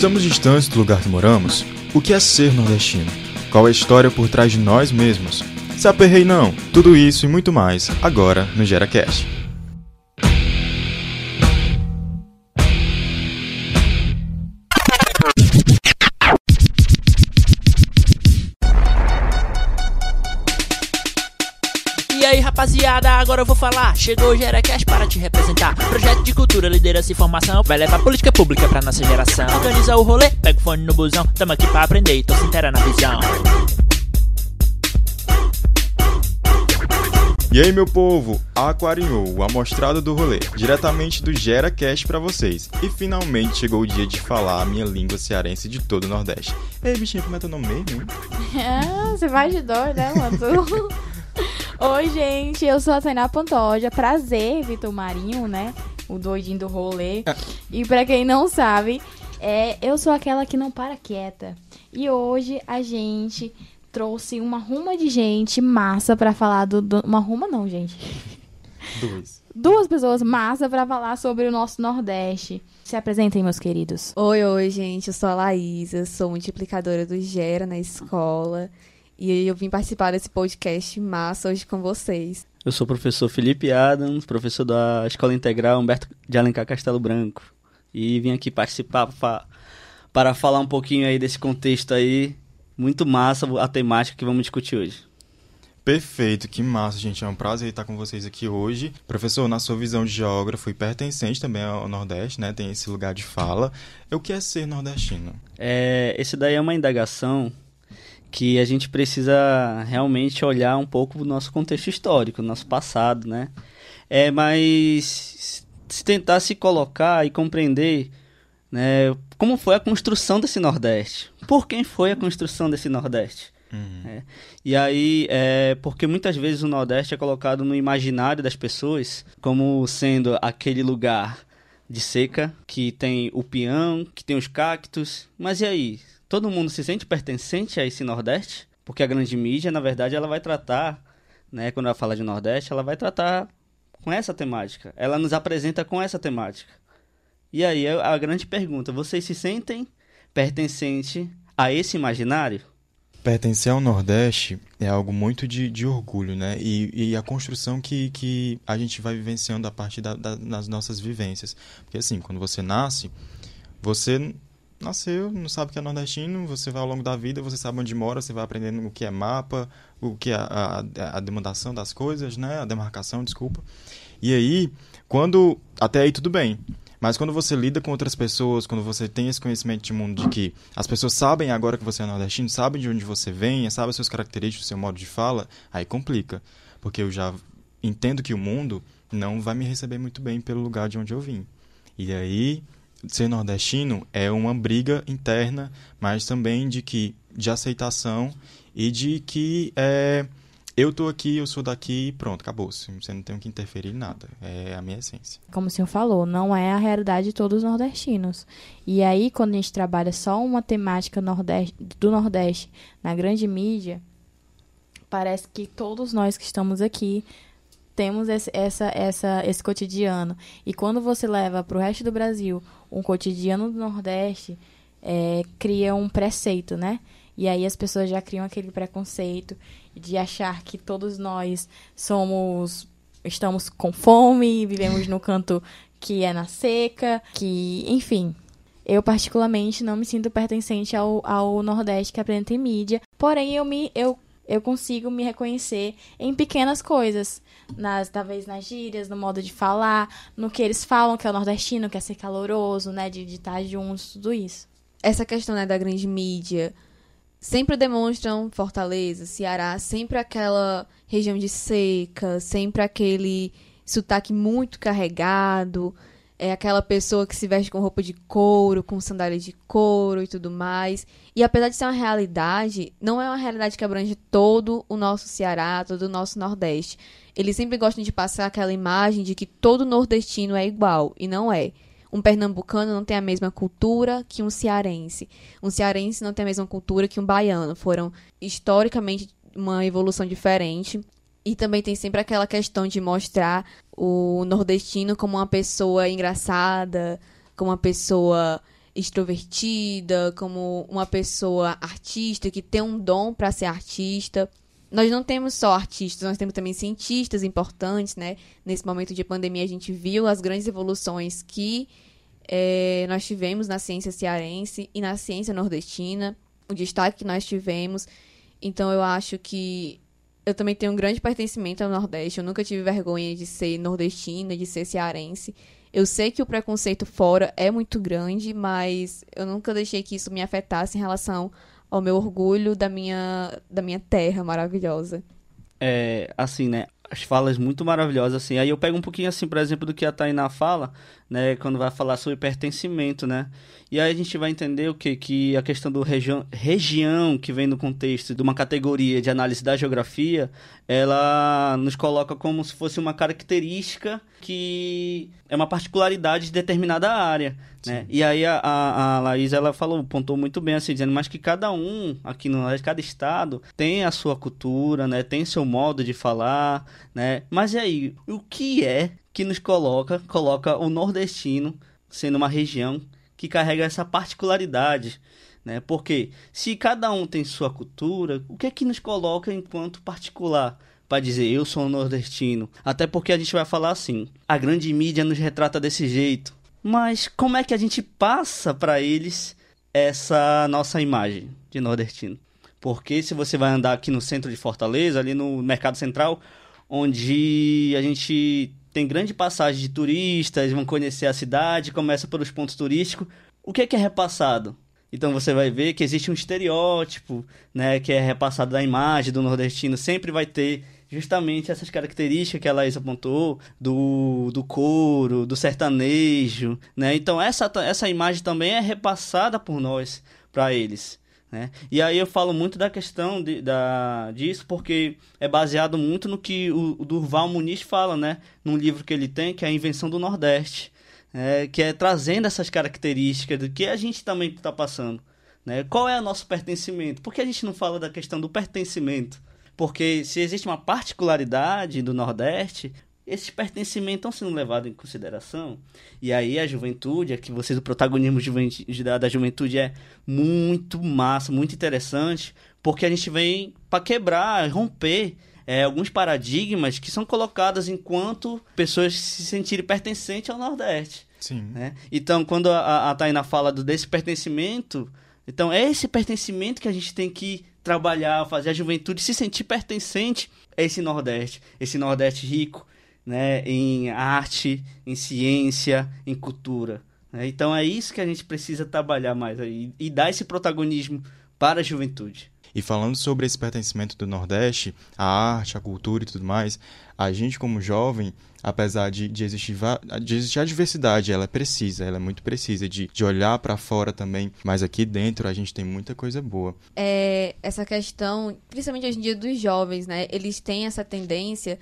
Estamos distantes do lugar que moramos? O que é ser nordestino? Qual é a história por trás de nós mesmos? Se aperrei não, tudo isso e muito mais, agora no GeraCast. Rapaziada, agora eu vou falar. Chegou o Geracast para te representar. Projeto de cultura, liderança e formação. Vai levar política pública pra nossa geração. Organiza o rolê, pega o fone no busão. Tamo aqui pra aprender e tô se inteira na visão. E aí, meu povo, aquarinhou o amostrado do rolê, diretamente do GeraCast pra vocês. E finalmente chegou o dia de falar a minha língua cearense de todo o Nordeste. Ei, bichinho, como é teu nome mesmo? hein? Ah, você vai de dor, né, mano? Oi, gente, eu sou a Tainá Pantoja. Prazer, Vitor Marinho, né? O doidinho do rolê. E pra quem não sabe, é, eu sou aquela que não para quieta. E hoje a gente trouxe uma ruma de gente massa pra falar do, do- Uma ruma não, gente. Dois. Duas pessoas massa pra falar sobre o nosso Nordeste. Se apresentem, meus queridos. Oi, oi, gente. Eu sou a Laísa, sou multiplicadora do Gera na escola. E eu vim participar desse podcast massa hoje com vocês. Eu sou o professor Felipe Adams, professor da Escola Integral Humberto de Alencar Castelo Branco. E vim aqui participar para falar um pouquinho aí desse contexto aí. Muito massa a temática que vamos discutir hoje. Perfeito, que massa, gente. É um prazer estar com vocês aqui hoje. Professor, na sua visão de geógrafo e pertencente também ao Nordeste, né? Tem esse lugar de fala. O que é ser nordestino? É, esse daí é uma indagação que a gente precisa realmente olhar um pouco o nosso contexto histórico, nosso passado, né? É, mas se tentar se colocar e compreender, né, como foi a construção desse Nordeste? Por quem foi a construção desse Nordeste? É. E aí, é porque muitas vezes o Nordeste é colocado no imaginário das pessoas como sendo aquele lugar de seca, que tem o peão, que tem os cactos. Mas e aí? Todo mundo se sente pertencente a esse Nordeste? Porque a grande mídia, na verdade, ela vai tratar, né, quando ela fala de Nordeste, ela vai tratar com essa temática. Ela nos apresenta com essa temática. E aí é a grande pergunta: vocês se sentem pertencente a esse imaginário? Pertencer ao Nordeste é algo muito de, de orgulho, né? E, e a construção que, que a gente vai vivenciando a partir da, da- das nossas vivências. Porque assim, quando você nasce, você nasceu, não sabe o que é nordestino, você vai ao longo da vida, você sabe onde mora, você vai aprendendo o que é mapa, o que é a, a, a demandação das coisas, né? A demarcação, desculpa. E aí, quando. Até aí tudo bem. Mas quando você lida com outras pessoas, quando você tem esse conhecimento de mundo de que as pessoas sabem agora que você é nordestino, sabem de onde você vem, sabem as suas características, o seu modo de fala, aí complica. Porque eu já entendo que o mundo não vai me receber muito bem pelo lugar de onde eu vim. E aí, ser nordestino é uma briga interna, mas também de que de aceitação e de que é, eu tô aqui, eu sou daqui, e pronto, acabou. Você não tem que interferir em nada. É a minha essência. como o senhor falou, não é a realidade de todos os nordestinos. E aí, quando a gente trabalha só uma temática nordeste, do Nordeste na grande mídia, parece que todos nós que estamos aqui temos esse, essa, essa, esse cotidiano. E quando você leva para o resto do Brasil um cotidiano do Nordeste, é, cria um preceito, né? E aí as pessoas já criam aquele preconceito de achar que todos nós somos estamos com fome, vivemos no canto que é na seca, que, enfim. Eu, particularmente, não me sinto pertencente ao, ao Nordeste que apresenta em mídia. Porém, eu, me, eu, eu consigo me reconhecer em pequenas coisas. Nas, talvez nas gírias, no modo de falar, no que eles falam que é o nordestino, que é ser caloroso, né? De de estar juntos, tudo isso. Essa questão né, da grande mídia sempre demonstram Fortaleza, Ceará, sempre aquela região de seca, sempre aquele sotaque muito carregado, é aquela pessoa que se veste com roupa de couro, com sandália de couro e tudo mais. E apesar de ser uma realidade, não é uma realidade que abrange todo o nosso Ceará, todo o nosso Nordeste. Eles sempre gostam de passar aquela imagem de que todo nordestino é igual, e não é. Um pernambucano não tem a mesma cultura que um cearense. Um cearense não tem a mesma cultura que um baiano. Foram historicamente uma evolução diferente. E também tem sempre aquela questão de mostrar o nordestino como uma pessoa engraçada, como uma pessoa extrovertida, como uma pessoa artista que tem um dom para ser artista. Nós não temos só artistas, nós temos também cientistas importantes, né? Nesse momento de pandemia a gente viu as grandes evoluções que é, nós tivemos na ciência cearense e na ciência nordestina, o destaque que nós tivemos. Então eu acho que eu também tenho um grande pertencimento ao Nordeste. Eu nunca tive vergonha de ser nordestina, de ser cearense. Eu sei que o preconceito fora é muito grande, mas eu nunca deixei que isso me afetasse em relação ao meu orgulho da minha, da minha terra maravilhosa. É, assim, né? As falas muito maravilhosas, assim. Aí eu pego um pouquinho, assim, por exemplo, do que a Tainá fala, né? Quando vai falar sobre pertencimento, né? E aí a gente vai entender o que? Que a questão do região, região que vem no contexto de uma categoria de análise da geografia, ela nos coloca como se fosse uma característica que é uma particularidade de determinada área, né? E aí a, a, a Laís, ela falou, pontou muito bem assim, dizendo, mas que cada um, aqui no cada estado, tem a sua cultura, né? Tem seu modo de falar, né? Mas e aí, o que é que nos coloca, coloca o nordestino sendo uma região que carrega essa particularidade, né? Porque se cada um tem sua cultura, o que é que nos coloca enquanto particular? Para dizer eu sou nordestino. Até porque a gente vai falar assim: a grande mídia nos retrata desse jeito. Mas como é que a gente passa para eles essa nossa imagem de nordestino? Porque se você vai andar aqui no centro de Fortaleza, ali no Mercado Central, onde a gente tem grande passagem de turistas, vão conhecer a cidade, começa pelos pontos turísticos. O que é que é repassado? Então você vai ver que existe um estereótipo, né, que é repassado da imagem do nordestino, sempre vai ter justamente essas características que a Laís apontou, do, do couro, do sertanejo, né? Então essa, essa imagem também é repassada por nós para eles. Né? E aí eu falo muito da questão de, da, disso porque é baseado muito no que o, o Durval Muniz fala, né? Num livro que ele tem, que é a Invenção do Nordeste, é, que é trazendo essas características do que a gente também está passando. Né? Qual é o nosso pertencimento? Por que a gente não fala da questão do pertencimento? Porque se existe uma particularidade do Nordeste, esses pertencimentos estão sendo levados em consideração. E aí a juventude, aqui vocês, o protagonismo da juventude é muito massa, muito interessante, porque a gente vem para quebrar, romper é, alguns paradigmas que são colocados enquanto pessoas se sentirem pertencentes ao Nordeste. Sim. Né? Então, quando a, a Taina fala do, desse pertencimento, então é esse pertencimento que a gente tem que trabalhar, fazer a juventude se sentir pertencente a esse Nordeste, esse Nordeste rico, né, em arte, em ciência, em cultura. Né? Então é isso que a gente precisa trabalhar mais aí, e dar esse protagonismo para a juventude. E falando sobre esse pertencimento do Nordeste, a arte, a cultura e tudo mais, a gente como jovem, apesar de, de, existir, de existir a diversidade, ela é precisa, ela é muito precisa de, de olhar para fora também, mas aqui dentro a gente tem muita coisa boa. É, essa questão, principalmente hoje em dia dos jovens, né, eles têm essa tendência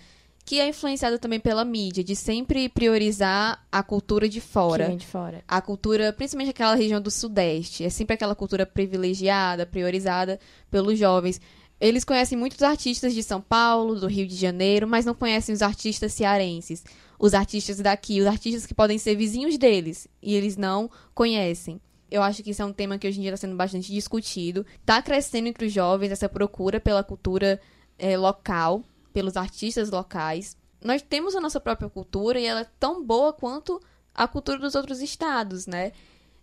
que é influenciada também pela mídia, de sempre priorizar a cultura de fora. Que vem de fora. A cultura, principalmente aquela região do Sudeste. É sempre aquela cultura privilegiada, priorizada pelos jovens. Eles conhecem muitos artistas de São Paulo, do Rio de Janeiro, mas não conhecem os artistas cearenses. Os artistas daqui, os artistas que podem ser vizinhos deles. E eles não conhecem. Eu acho que isso é um tema que hoje em dia está sendo bastante discutido. Está crescendo entre os jovens essa procura pela cultura é, local pelos artistas locais. Nós temos a nossa própria cultura e ela é tão boa quanto a cultura dos outros estados, né?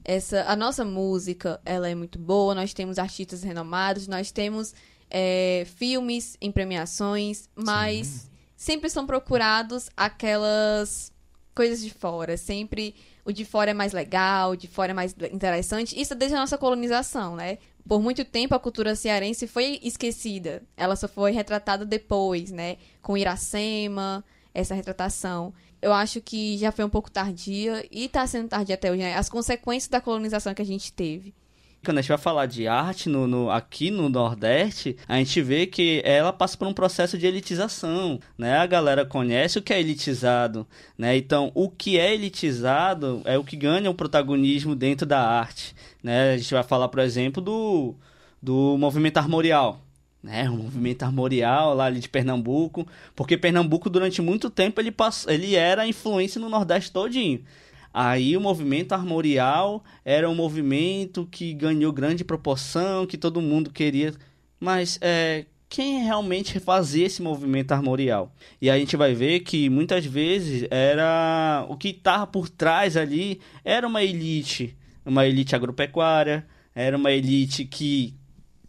Essa, a nossa música, ela é muito boa, nós temos artistas renomados, nós temos é, filmes em premiações, mas Sim. sempre são procurados aquelas coisas de fora, sempre o de fora é mais legal, o de fora é mais interessante. Isso desde a nossa colonização, né? Por muito tempo a cultura cearense foi esquecida. Ela só foi retratada depois, né? Com Iracema, essa retratação. Eu acho que já foi um pouco tardia e está sendo tardia até hoje, né? As consequências da colonização que a gente teve quando a gente vai falar de arte no, no, aqui no Nordeste, a gente vê que ela passa por um processo de elitização, né? A galera conhece o que é elitizado, né? Então, o que é elitizado é o que ganha o protagonismo dentro da arte, né? A gente vai falar, por exemplo, do, do movimento armorial, né, o movimento armorial lá ali de Pernambuco, porque Pernambuco durante muito tempo ele passou, ele era influência no Nordeste todinho. Aí o movimento armorial era um movimento que ganhou grande proporção, que todo mundo queria. Mas é, quem realmente fazia esse movimento armorial? E a gente vai ver que muitas vezes era o que estava por trás ali era uma elite, uma elite agropecuária, era uma elite que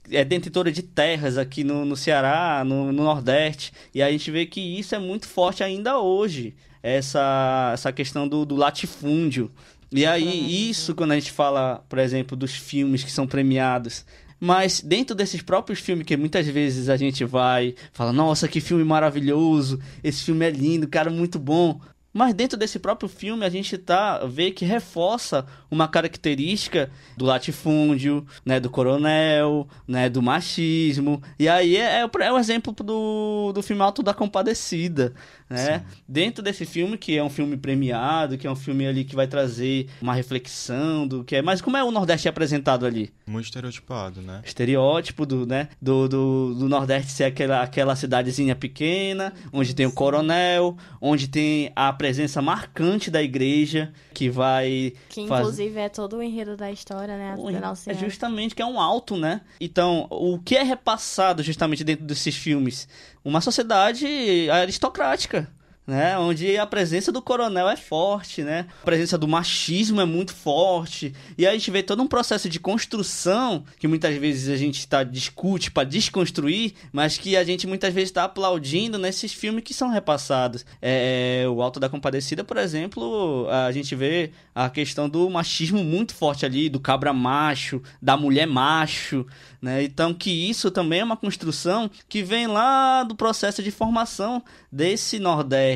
é detentora de terras aqui no, no Ceará, no, no, Nordeste, e a gente vê que isso é muito forte ainda hoje, essa, essa questão do, do latifúndio. E aí, isso quando a gente fala, por exemplo, dos filmes que são premiados, mas dentro desses próprios filmes que muitas vezes a gente vai fala nossa que filme maravilhoso esse filme é lindo cara muito bom mas dentro desse próprio filme a gente tá vê que reforça uma característica do latifúndio, né, do coronel, né, do machismo. E aí é, é, é o exemplo do, do filme Alto da Compadecida, né? Dentro desse filme, que é um filme premiado, que é um filme ali que vai trazer uma reflexão do que é. Mas como é o Nordeste apresentado ali? Muito estereotipado, né? Estereótipo do, né? Do, do, do Nordeste ser aquela, aquela cidadezinha pequena, onde tem o coronel, onde tem a presença marcante da igreja, que vai. Que inclusive faz... é todo o enredo da história, né? O, é justamente que é um alto, né? Então, o que é repassado justamente dentro desses filmes? Uma sociedade aristocrática né? Onde a presença do coronel é forte, né? A presença do machismo é muito forte. E a gente vê todo um processo de construção que muitas vezes a gente está discute para desconstruir, mas que a gente muitas vezes está aplaudindo nesses filmes que são repassados. É, o Alto da Compadecida, por exemplo, a gente vê a questão do machismo muito forte ali, do cabra macho, da mulher macho, né? Então que isso também é uma construção que vem lá do processo de formação desse Nordeste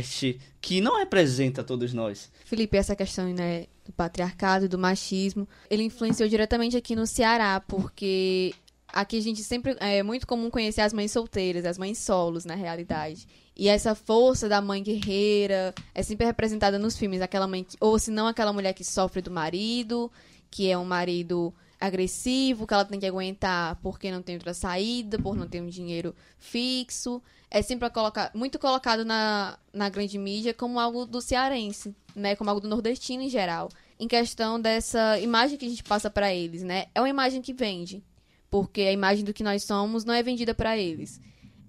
que não representa todos nós. Felipe, essa questão né, do patriarcado, do machismo, ele influenciou diretamente aqui no Ceará, porque aqui a gente sempre é muito comum conhecer as mães solteiras, as mães solos, na realidade. E essa força da mãe guerreira é sempre representada nos filmes, aquela mãe que, ou se não aquela mulher que sofre do marido, que é um marido agressivo, que ela tem que aguentar porque não tem outra saída, por não ter um dinheiro fixo. É sempre muito colocado na, na grande mídia como algo do cearense, né? Como algo do nordestino em geral. Em questão dessa imagem que a gente passa para eles, né? É uma imagem que vende. Porque a imagem do que nós somos não é vendida para eles.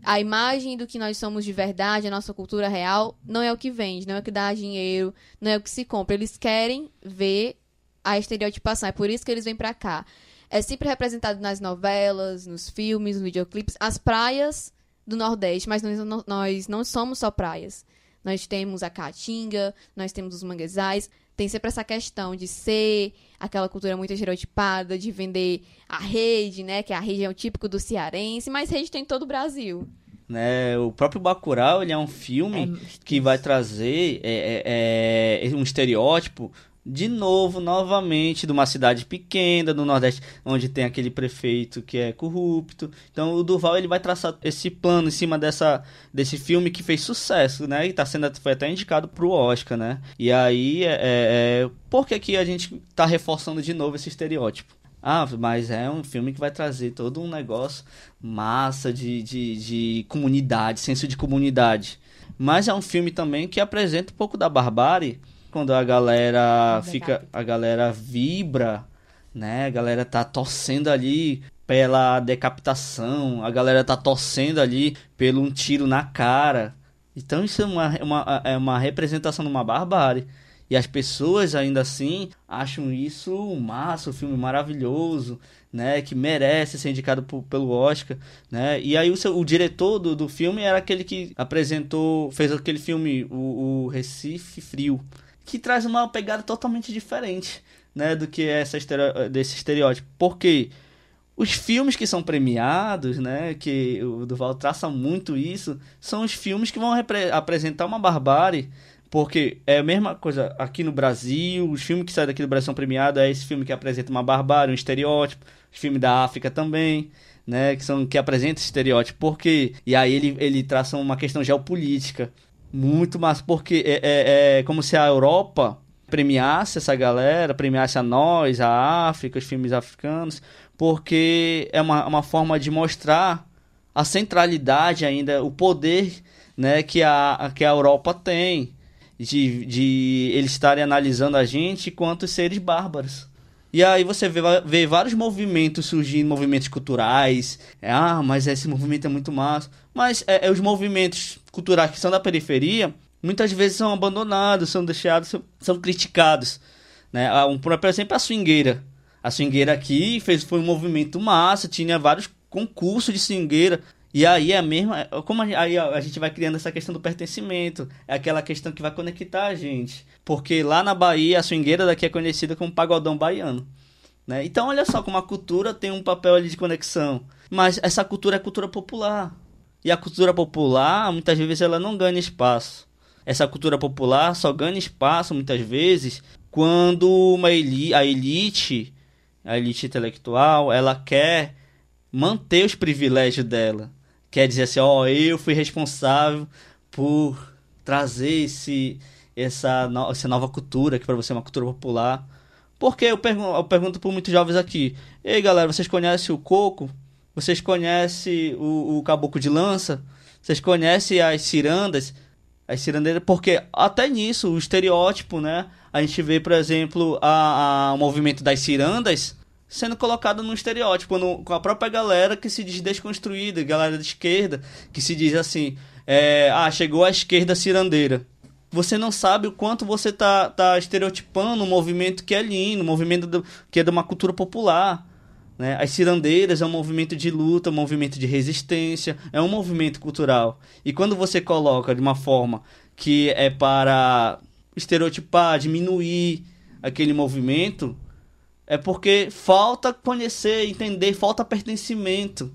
A imagem do que nós somos de verdade, a nossa cultura real, não é o que vende, não é o que dá dinheiro, não é o que se compra. Eles querem ver a estereotipação. É por isso que eles vêm para cá. É sempre representado nas novelas, nos filmes, nos videoclipes, as praias do Nordeste, mas nós, nós não somos só praias. Nós temos a caatinga, nós temos os manguezais. Tem sempre essa questão de ser aquela cultura muito estereotipada, de vender a rede, né? Que a rede é o típico do cearense, mas rede tem em todo o Brasil. Né, o próprio Bacurau ele é um filme é, que vai trazer é, é, é um estereótipo de novo, novamente, de uma cidade pequena do Nordeste, onde tem aquele prefeito que é corrupto. Então o Duval ele vai traçar esse plano em cima dessa, desse filme que fez sucesso, né? E tá sendo, foi até indicado pro Oscar, né? E aí, é, é, é por que, que a gente tá reforçando de novo esse estereótipo? Ah, mas é um filme que vai trazer todo um negócio massa de, de, de comunidade, senso de comunidade. Mas é um filme também que apresenta um pouco da barbárie quando a galera fica, a galera vibra, né? A galera tá torcendo ali pela decapitação, a galera tá torcendo ali pelo um tiro na cara. Então isso é uma, é uma, é uma representação de uma barbárie. E as pessoas ainda assim acham isso massa, um filme maravilhoso, né? Que merece ser indicado por, pelo Oscar, né? E aí o, seu, o diretor do, do filme era aquele que apresentou, fez aquele filme, o, o Recife Frio que traz uma pegada totalmente diferente, né, do que essa estereo, desse estereótipo. Porque os filmes que são premiados, né, que o Duval traça muito isso, são os filmes que vão apresentar uma barbárie, porque é a mesma coisa aqui no Brasil, os filmes que saem daqui do Brasil são premiados, é esse filme que apresenta uma barbárie, um estereótipo, os filmes da África também, né, que são que apresentam esse estereótipo, porque e aí ele ele traça uma questão geopolítica, muito massa, porque é, é, é como se a Europa premiasse essa galera, premiasse a nós, a África, os filmes africanos, porque é uma, uma forma de mostrar a centralidade ainda, o poder né, que, a, que a Europa tem. de, de eles estarem analisando a gente quanto seres bárbaros. E aí você vê, vê vários movimentos surgindo, movimentos culturais. É, ah, mas esse movimento é muito massa. Mas é, é, os movimentos culturais que são da periferia, muitas vezes são abandonados, são deixados, são, são criticados. Né? Ah, um, por exemplo, a swingueira. A swingueira aqui fez, foi um movimento massa, tinha vários concursos de swingueira. E aí é a mesma. É, como a, aí a gente vai criando essa questão do pertencimento. É aquela questão que vai conectar a gente. Porque lá na Bahia, a swingueira daqui é conhecida como pagodão baiano. Né? Então, olha só como a cultura tem um papel ali de conexão. Mas essa cultura é cultura popular. E a cultura popular, muitas vezes, ela não ganha espaço. Essa cultura popular só ganha espaço, muitas vezes, quando uma elite, a elite, a elite intelectual, ela quer manter os privilégios dela quer dizer assim, ó, oh, eu fui responsável por trazer esse, essa, no, essa nova cultura, que para você é uma cultura popular. Porque eu, pergun eu pergunto para muitos jovens aqui, ei galera, vocês conhecem o coco? Vocês conhecem o, o caboclo de lança? Vocês conhecem as cirandas? As cirandeiras, porque até nisso, o estereótipo, né? A gente vê, por exemplo, o movimento das cirandas, sendo colocado num estereótipo, no, com a própria galera que se diz desconstruída, galera de esquerda, que se diz assim, é, ah, chegou a esquerda cirandeira. Você não sabe o quanto você tá, tá estereotipando um movimento que é lindo, um movimento do, que é de uma cultura popular. Né? As cirandeiras é um movimento de luta, um movimento de resistência, é um movimento cultural. E quando você coloca de uma forma que é para estereotipar, diminuir aquele movimento, é porque falta conhecer, entender, falta pertencimento.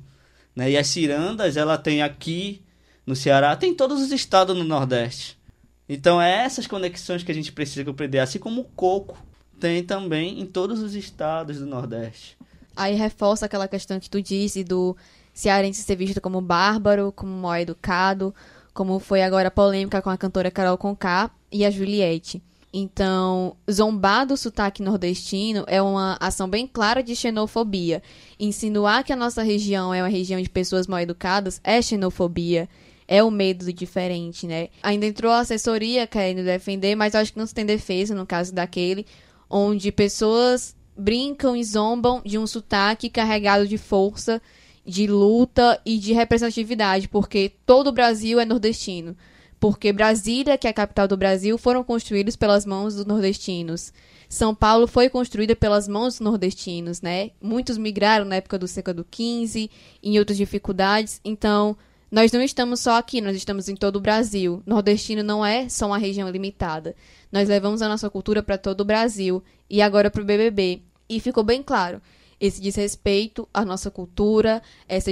Né? E as cirandas, ela tem aqui no Ceará, tem em todos os estados no Nordeste. Então é essas conexões que a gente precisa compreender, assim como o coco tem também em todos os estados do Nordeste. Aí reforça aquela questão que tu disse do cearense ser visto como bárbaro, como mal educado, como foi agora a polêmica com a cantora Carol Conká e a Juliette. Então, zombar do sotaque nordestino é uma ação bem clara de xenofobia. Insinuar que a nossa região é uma região de pessoas mal educadas é xenofobia. É o medo do diferente, né? Ainda entrou a assessoria querendo defender, mas acho que não se tem defesa no caso daquele, onde pessoas brincam e zombam de um sotaque carregado de força, de luta e de representatividade, porque todo o Brasil é nordestino porque Brasília, que é a capital do Brasil, foram construídos pelas mãos dos nordestinos. São Paulo foi construída pelas mãos dos nordestinos, né? Muitos migraram na época do século XV, em outras dificuldades. Então, nós não estamos só aqui, nós estamos em todo o Brasil. Nordestino não é só uma região limitada. Nós levamos a nossa cultura para todo o Brasil e agora para o BBB. E ficou bem claro esse desrespeito à nossa cultura, esse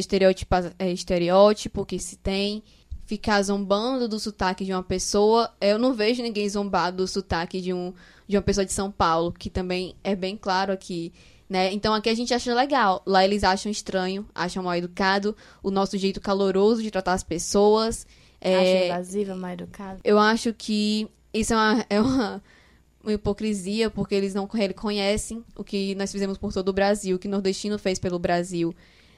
é, estereótipo que se tem ficar zombando do sotaque de uma pessoa. Eu não vejo ninguém zombar do sotaque de, um, de uma pessoa de São Paulo, que também é bem claro aqui. Né? Então aqui a gente acha legal. Lá eles acham estranho, acham mal educado, o nosso jeito caloroso de tratar as pessoas. É... Acha invasiva, mal educado. Eu acho que isso é uma, é uma, uma hipocrisia, porque eles não reconhecem o que nós fizemos por todo o Brasil, o que o nordestino fez pelo Brasil.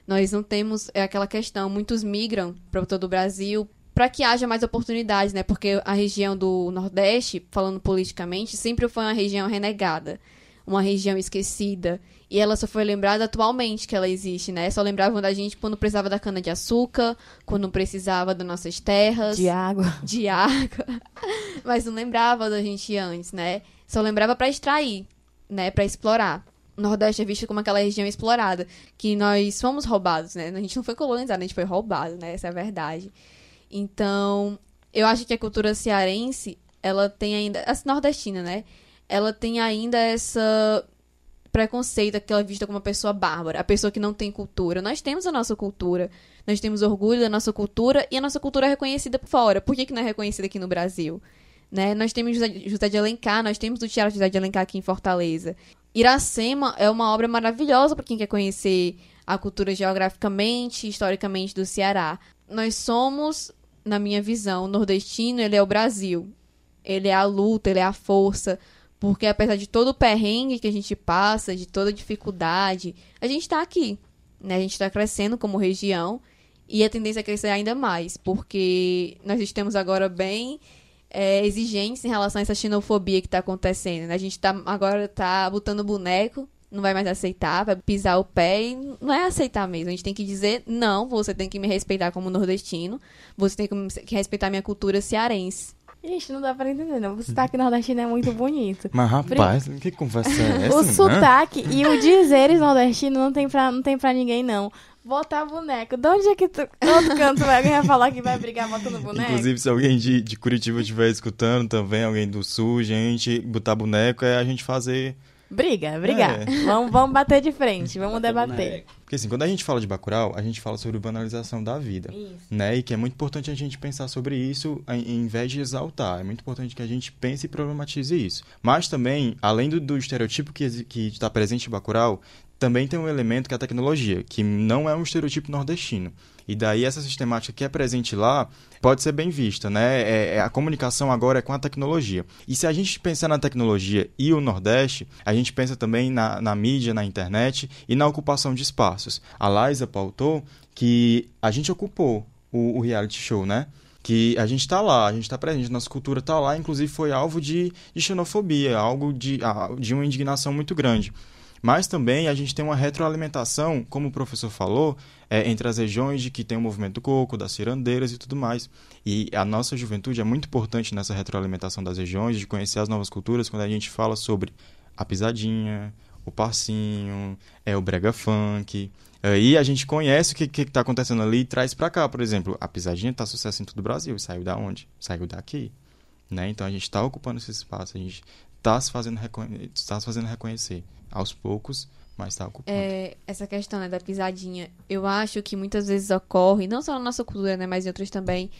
Nós não temos é aquela questão, muitos migram para todo o Brasil para que haja mais oportunidades, né? Porque a região do Nordeste, falando politicamente, sempre foi uma região renegada, uma região esquecida. E ela só foi lembrada atualmente que ela existe, né? Só lembravam da gente quando precisava da cana de açúcar, quando precisava das nossas terras. De água. De água. Mas não lembrava da gente antes, né? Só lembrava para extrair, né? Para explorar. O Nordeste é visto como aquela região explorada, que nós fomos roubados, né? A gente não foi colonizado, a gente foi roubado, né? Essa é a verdade. Então, eu acho que a cultura cearense, ela tem ainda. A nordestina, né? Ela tem ainda essa preconceito, aquela vista como uma pessoa bárbara, a pessoa que não tem cultura. Nós temos a nossa cultura, nós temos orgulho da nossa cultura e a nossa cultura é reconhecida por fora. Por que, que não é reconhecida aqui no Brasil? Né? Nós temos José, José de Alencar, nós temos o Teatro José de Alencar aqui em Fortaleza. Iracema é uma obra maravilhosa para quem quer conhecer a cultura geograficamente, historicamente do Ceará. Nós somos na minha visão, o nordestino, ele é o Brasil. Ele é a luta, ele é a força. Porque apesar de todo o perrengue que a gente passa, de toda a dificuldade, a gente está aqui. Né? A gente está crescendo como região e a tendência é crescer ainda mais, porque nós estamos agora bem é, exigentes em relação a essa xenofobia que tá acontecendo. né? A gente tá agora tá botando boneco, não vai mais aceitar, vai pisar o pé e não é aceitar mesmo. A gente tem que dizer, não, você tem que me respeitar como nordestino, você tem que respeitar minha cultura cearense. Gente, não dá pra entender, não. O sotaque nordestino é muito bonito. Mas, rapaz, que conversa é essa? o né? sotaque e o dizeres nordestino não tem pra, não tem pra ninguém, não. Botar boneco. De onde é que tu, outro canto vai- alguém vai falar que vai brigar botando boneco? Inclusive, se alguém de, de Curitiba estiver escutando também, alguém do sul, gente, botar boneco é a gente fazer. Briga, brigar. É. Vamos, vamos bater de frente, vamos debater. Porque assim, quando a gente fala de Bacurau, a gente fala sobre banalização da vida. Isso. né? E que é muito importante a gente pensar sobre isso em, em vez de exaltar. É muito importante que a gente pense e problematize isso. Mas também, além do, do estereotipo que está presente em Bacurau, também tem um elemento que é a tecnologia, que não é um estereotipo nordestino. E daí essa sistemática que é presente lá pode ser bem vista, né? É, é- a comunicação agora é com a tecnologia. E se a gente pensar na tecnologia e o Nordeste, a gente pensa também na, na mídia, na internet e na ocupação de espaços. A Liza pautou que a gente ocupou o, o reality show, né? Que a gente está lá, a gente está presente, nossa cultura está lá, inclusive foi alvo de, de xenofobia, algo de, de uma indignação muito grande. Mas também a gente tem uma retroalimentação, como o professor falou, é, entre as regiões de que tem o movimento do coco, das cirandeiras e tudo mais. E a nossa juventude é muito importante nessa retroalimentação das regiões, de conhecer as novas culturas, quando a gente fala sobre a pisadinha, o passinho, é o brega funk. Aí a gente conhece o que está acontecendo ali e traz para cá. Por exemplo, a pisadinha tá sucesso em todo o Brasil. Saiu da onde? Saiu daqui. Né? Então a gente está ocupando esse espaço, a gente está se, fazendo tá se fazendo reconhecer. Aos poucos, mas está ocupando. É, essa questão né, da pisadinha, eu acho que muitas vezes ocorre, não só na nossa cultura, né, mas em outras também,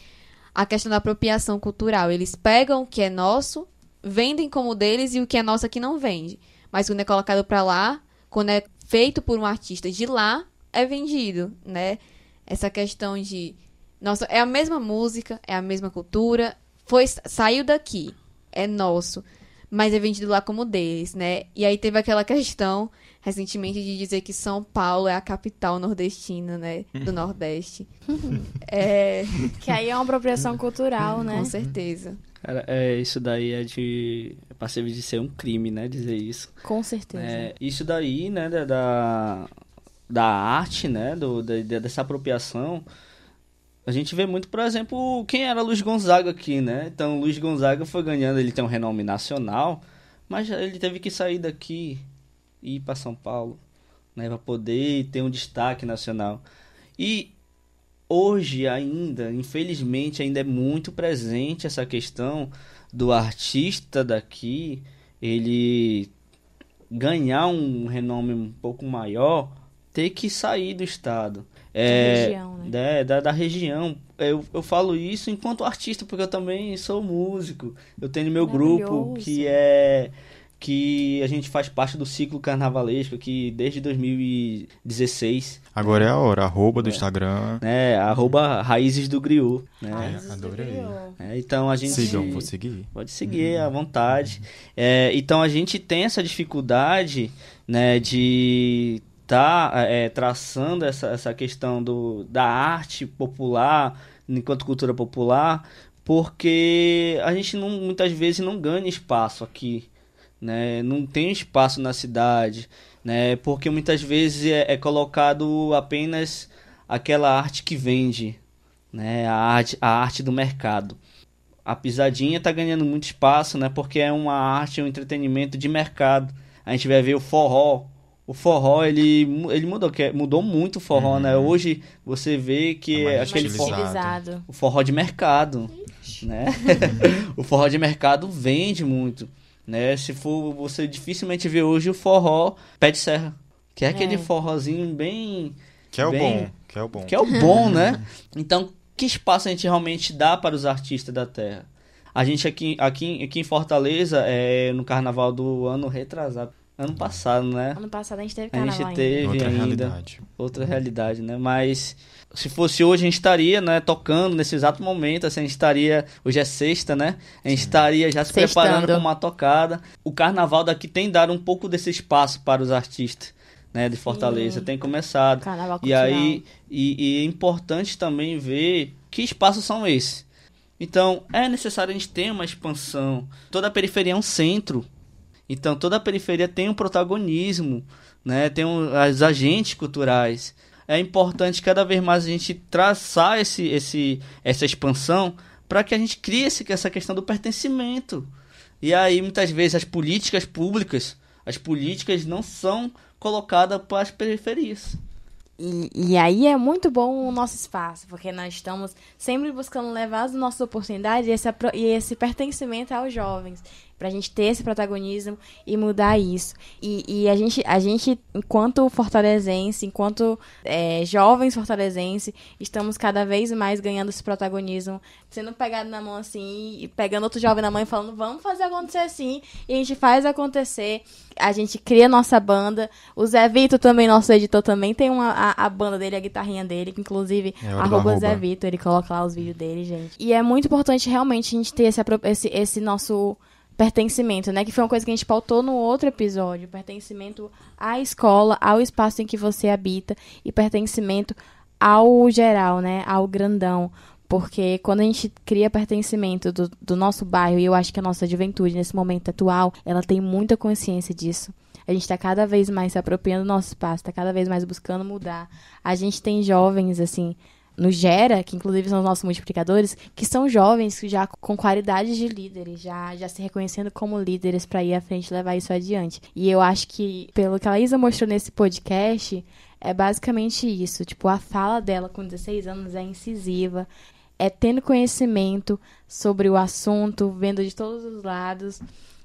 a questão da apropriação cultural. Eles pegam o que é nosso, vendem como deles e o que é nosso aqui não vende. Mas quando é colocado pra lá, quando é feito por um artista de lá, é vendido, né? Essa questão de nossa, é a mesma música, é a mesma cultura, foi saiu daqui, é nosso, mas é vendido lá como deles, né? E aí teve aquela questão recentemente de dizer que São Paulo é a capital nordestina, né, do Nordeste. é, Que aí é uma apropriação cultural, né? com certeza. Cara, é, isso daí é de. É passível de ser um crime, né? Dizer isso. Com certeza. É, isso daí, né, da, da, arte, né, do, da, da- dessa apropriação, a gente vê muito, por exemplo, quem era Luiz Gonzaga aqui, né? Então, Luiz Gonzaga foi ganhando, ele tem um renome nacional, mas ele teve que sair daqui e ir para São Paulo, né, para poder ter um destaque nacional. E hoje ainda, infelizmente, ainda é muito presente essa questão do artista daqui, ele ganhar um renome um pouco maior, ter que sair do estado. É, região, né? é, da, da região. Eu, eu falo isso enquanto artista, porque eu também sou músico. Eu tenho meu grupo que é que a gente faz parte do ciclo carnavalesco aqui desde 2016, Agora é a hora, arroba do É. Instagram. né? Arroba Raízes do Griot, né? Ai, adorei. É, então a gente Sigam, vou seguir. Pode seguir à vontade. É, então a gente tem essa dificuldade, né, de estar traçando essa, essa questão do, da arte popular enquanto cultura popular, porque a gente não, muitas vezes não ganha espaço aqui, né? Não tem espaço na cidade, né? Porque muitas vezes é, é colocado apenas aquela arte que vende, né? A arte, a arte do mercado a pisadinha tá ganhando muito espaço, né? Porque é uma arte, um entretenimento de mercado. A gente vai ver o forró. O forró, ele, ele mudou, que é- mudou muito o forró, né? Hoje você vê que É mais aquele forró, o forró de mercado, né? o forró de mercado vende muito, né? Se for, você dificilmente vê hoje o forró pé de serra, que é aquele É. forrozinho bem Que é o Bem- bom, que é o bom. que é o bom, né? Então, que espaço a gente realmente dá para os artistas da terra? A gente aqui, aqui, aqui em Fortaleza, é, no carnaval do ano retrasado, ano passado, né? Ano passado a gente teve A gente carnaval ainda. teve Outra ainda realidade. outra realidade, né? Mas se fosse hoje, a gente estaria, né, tocando nesse exato momento, assim, a gente estaria, hoje é sexta, né? A gente estaria já se Sextando. preparando para uma tocada. O carnaval daqui tem dado um pouco desse espaço para os artistas, né, de Fortaleza, Sim. tem começado. Carnaval E aí, e, e é importante também ver que espaços são esses. Então, é necessário a gente ter uma expansão. Toda a periferia é um centro. Então, toda a periferia tem um protagonismo, né? tem um, os agentes culturais. É importante cada vez mais a gente traçar esse, esse, essa expansão para que a gente crie essa questão do pertencimento. E aí, muitas vezes, as políticas públicas, as políticas não são colocadas para as periferias. E, e, aí é muito bom o nosso espaço, porque nós estamos sempre buscando levar as nossas oportunidades e esse, e esse pertencimento aos jovens para a gente ter esse protagonismo e mudar isso. E, e, a, gente, a gente, enquanto fortalezense, enquanto é, jovens fortalezense, estamos cada vez mais ganhando esse protagonismo, sendo pegado na mão assim, e pegando outro jovem na mão e falando, vamos fazer acontecer assim, e a gente faz acontecer. A gente cria nossa banda. O Zé Vitor também, nosso editor, também tem uma, a, a banda dele, a guitarrinha dele, que inclusive é arroba, arroba Zé Vitor, ele coloca lá os vídeos dele, gente. E é muito importante realmente a gente ter esse, esse, esse nosso pertencimento, né? Que foi uma coisa que a gente pautou no outro episódio. Pertencimento à escola, ao espaço em que você habita e pertencimento ao geral, né? Ao grandão. Porque quando a gente cria pertencimento do, do nosso bairro, e eu acho que a nossa juventude, nesse momento atual, ela tem muita consciência disso. A gente está cada vez mais se apropriando do nosso espaço, está cada vez mais buscando mudar. A gente tem jovens, assim, no Gera, que inclusive são os nossos multiplicadores, que são jovens já com qualidades de líderes, já, já se reconhecendo como líderes para ir à frente e levar isso adiante. E eu acho que, pelo que a Isa mostrou nesse podcast, é basicamente isso. Tipo, a fala dela com 16 anos é incisiva, é tendo conhecimento sobre o assunto, vendo de todos os lados.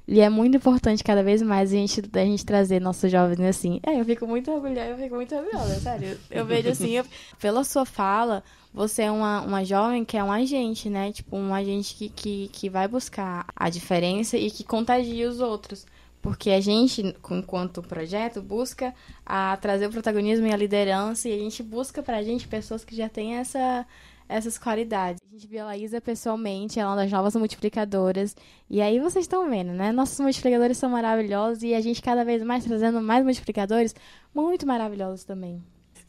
E é muito importante cada vez mais a gente, a gente trazer nossos jovens assim. É, eu fico muito orgulhosa, eu fico muito orgulhosa, sério. Eu vejo assim, eu, pela sua fala, você é uma, uma jovem que é um agente, né? Tipo, um agente que, que, que vai buscar a diferença e que contagia os outros. Porque a gente, enquanto projeto, busca a trazer o protagonismo e a liderança e a gente busca pra gente pessoas que já têm essa, essas qualidades. A gente viu a Laísa pessoalmente, ela é uma das novas multiplicadoras. E aí vocês estão vendo, né? Nossos multiplicadores são maravilhosos e a gente cada vez mais trazendo mais multiplicadores muito maravilhosos também.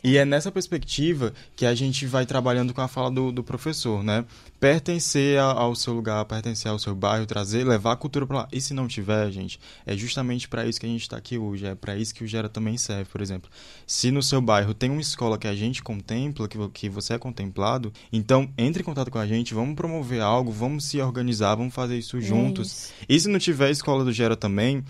E é nessa perspectiva que a gente vai trabalhando com a fala do, do professor, né? Pertencer ao seu lugar, pertencer ao seu bairro, trazer, levar a cultura para lá. E se não tiver, gente, é justamente para isso que a gente está aqui hoje. É para isso que o Gera também serve, por exemplo. Se no seu bairro tem uma escola que a gente contempla, que, que você é contemplado, então entre em contato com a gente, vamos promover algo, vamos se organizar, vamos fazer isso juntos. É isso. E se não tiver escola do Gera também,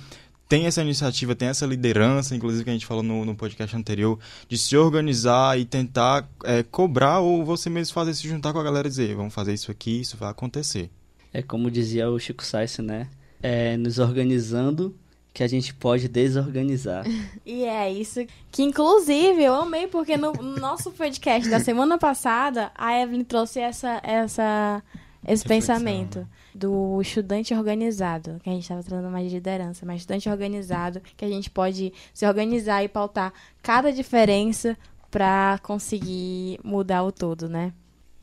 tem essa iniciativa, tem essa liderança, inclusive que a gente falou no, no podcast anterior, de se organizar e tentar é, cobrar ou você mesmo fazer se juntar com a galera e dizer, vamos fazer isso aqui, isso vai acontecer. É como dizia o Chico Sainz, né? É nos organizando que a gente pode desorganizar. E é isso que, inclusive, eu amei, porque no nosso podcast da semana passada, a Evelyn trouxe essa, essa, esse Reflexão, pensamento. Do estudante organizado, que a gente estava trazendo mais de liderança, mas estudante organizado, que a gente pode se organizar e pautar cada diferença para conseguir mudar o todo, né?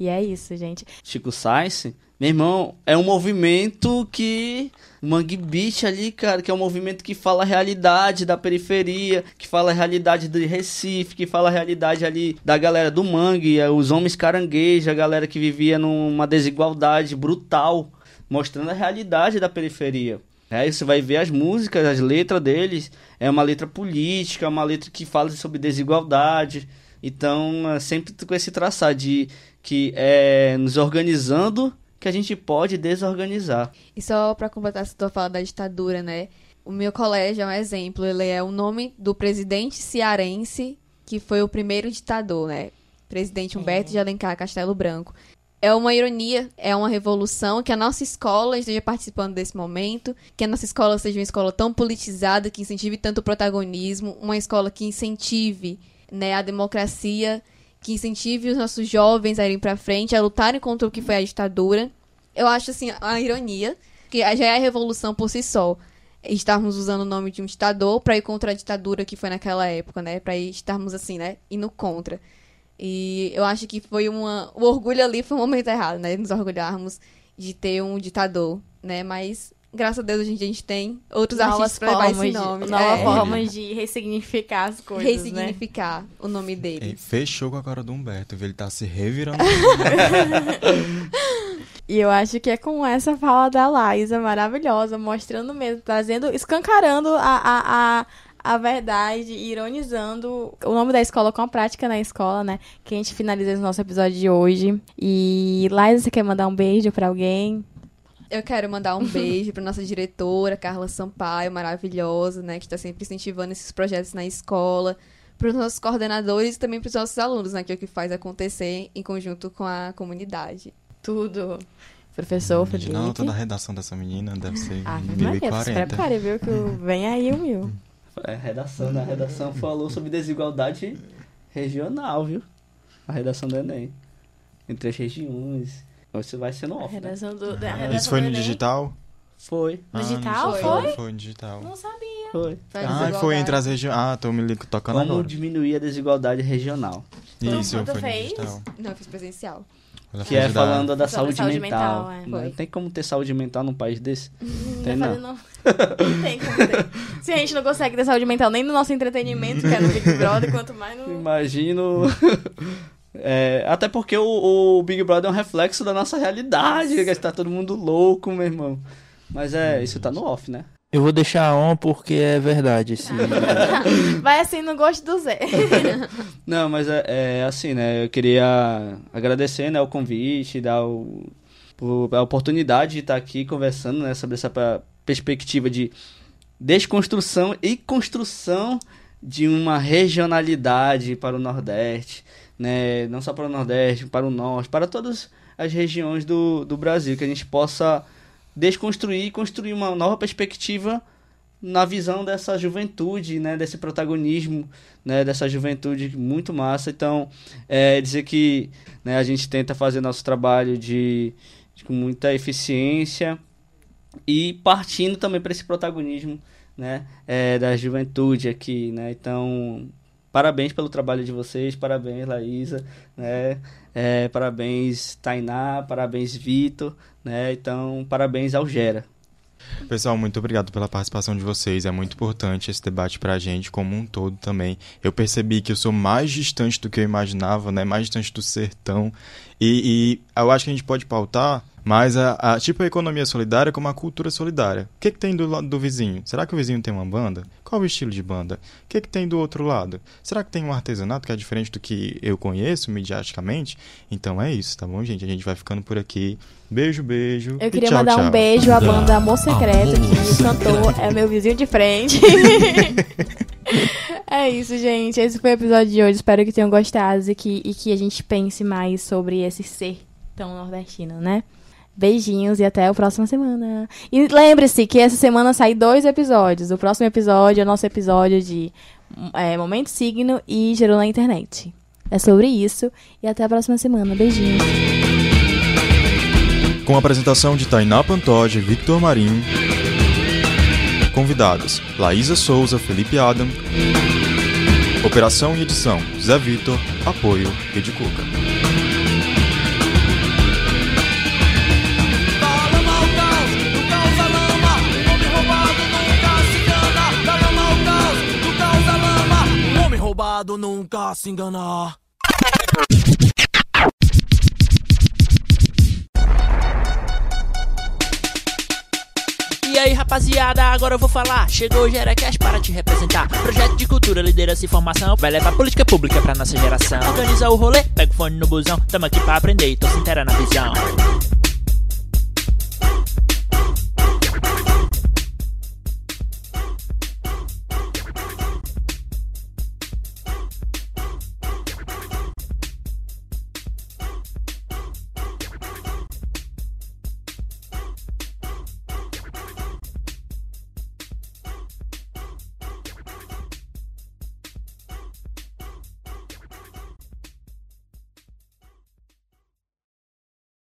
E é isso, gente. Chico Sainz, meu irmão, é um movimento que. Mangue Beach ali, cara, que é um movimento que fala a realidade da periferia, que fala a realidade de Recife, que fala a realidade ali da galera do Mangue, os homens caranguejos, a galera que vivia numa desigualdade brutal mostrando a realidade da periferia. Aí você vai ver as músicas, as letras deles, é uma letra política, é uma letra que fala sobre desigualdade. Então, é sempre com esse traçado de que é nos organizando que a gente pode desorganizar. E só para completar essa tua fala da ditadura, né? O meu colégio é um exemplo, ele é o nome do presidente cearense que foi o primeiro ditador, né? Presidente Humberto é. de Alencar Castelo Branco é uma ironia, é uma revolução que a nossa escola esteja participando desse momento, que a nossa escola seja uma escola tão politizada, que incentive tanto protagonismo, uma escola que incentive né, a democracia, que incentive os nossos jovens a irem para frente, a lutarem contra o que foi a ditadura. Eu acho assim, a ironia, que já é a revolução por si só. Estarmos usando o nome de um ditador para ir contra a ditadura que foi naquela época, né? Para estarmos assim, né? Indo contra. E eu acho que foi uma. O orgulho ali foi um momento errado, né? Nos orgulharmos de ter um ditador, né? Mas graças a Deus a gente, a gente tem outros novas artistas para levar esse nome. De, novas é. formas de ressignificar as coisas. Né? Ressignificar né? o nome dele. fechou com a cara do Humberto, ele tá se revirando. E eu acho que é com essa fala da Laísa maravilhosa, mostrando mesmo, trazendo, escancarando a, a, a, a verdade, ironizando o nome da escola com a prática na escola, né? Que a gente finaliza esse nosso episódio de hoje. E Laísa, você quer mandar um beijo pra alguém? Eu quero mandar um beijo para nossa diretora, Carla Sampaio, maravilhosa, né, que está sempre incentivando esses projetos na escola, para os nossos coordenadores e também para os nossos alunos, né, que é o que faz acontecer em conjunto com a comunidade. Tudo. Professor Felipe. Não, toda a redação dessa menina deve ser Ah, Maria, se 1040. prepare, viu? Que vem aí o mil. É, a redação, né? A redação falou sobre desigualdade regional, viu? A redação do Enem. Entre as regiões. Isso vai ser no off, né? do. Ah, Isso foi no digital? Foi, Ah, Digital, foi? Foi no digital. Não sabia. foi. Ah, foi entre as regiões. Ah, tô me tocando Como agora. diminuir a desigualdade regional. Isso, Então, foi fez? digital. Não, eu fiz presencial. Ela Que é falando da saúde, saúde mental. mental, é. Não tem como ter saúde mental num país desse? Não Tem não. não. Não tem como ter. Se a gente não consegue ter saúde mental nem no nosso entretenimento, que é no Big Brother, quanto mais no. Imagino. É, até porque o, o Big Brother é um reflexo da nossa realidade. Que está todo mundo louco, meu irmão. Mas é, isso tá no off, né? Eu vou deixar on porque é verdade. Esse... Vai assim no gosto do Zé. Não, mas é, é assim, né? Eu queria agradecer né, o convite, dar o, o- a oportunidade de estar aqui conversando né, sobre essa perspectiva de desconstrução e construção de uma regionalidade para o Nordeste, né? Não só para o Nordeste, para o Norte, para todas as regiões do, do Brasil, que a gente possa desconstruir e construir uma nova perspectiva na visão dessa juventude, né, desse protagonismo, né, dessa juventude muito massa. Então, é dizer que né, a gente tenta fazer nosso trabalho de, de- com muita eficiência e partindo também para esse protagonismo, né, é, da juventude aqui, né. Então, parabéns pelo trabalho de vocês, parabéns Laísa, né, é, parabéns Tainá, parabéns Vitor, né. Então, parabéns ao Gera. Pessoal, muito obrigado pela participação de vocês. É muito importante esse debate pra gente como um todo também. Eu percebi que eu sou mais distante do que eu imaginava, né? Mais distante do sertão. E, e eu acho que a gente pode pautar mais a, a- tipo a economia solidária como a cultura solidária. O que, que tem do lado do vizinho? Será que o vizinho tem uma banda? Qual o estilo de banda? O que, que tem do outro lado? Será que tem um artesanato que é diferente do que eu conheço midiaticamente? Então é isso, tá bom, gente? A gente vai ficando por aqui. Beijo, beijo. Eu e queria tchau, mandar tchau. um beijo à banda Amor Secreto, Amor que o cantor é meu vizinho de frente. é isso, gente. Esse foi o episódio de hoje. Espero que tenham gostado e que, e que a gente pense mais sobre esse ser tão nordestino, né? Beijinhos e até a próxima semana. E lembre-se que essa semana sai dois episódios. O próximo episódio é o nosso episódio de é, Momento Signo e Gerou na Internet. É sobre isso. E até a próxima semana. Beijinhos. Com a apresentação de Tainá Pantoja e Victor Marinho. Convidados: Laísa Souza, Felipe Adam. Operação e edição: Zé Vitor. Apoio: Rede Cuca. Nunca se engana. E aí, rapaziada, agora eu vou falar. Chegou o Gerecast para te representar. Projeto de cultura, liderança e formação. Vai levar política pública pra nossa geração. Organiza o rolê, pega o fone no busão. Tamo aqui pra aprender e tô se inteira na visão.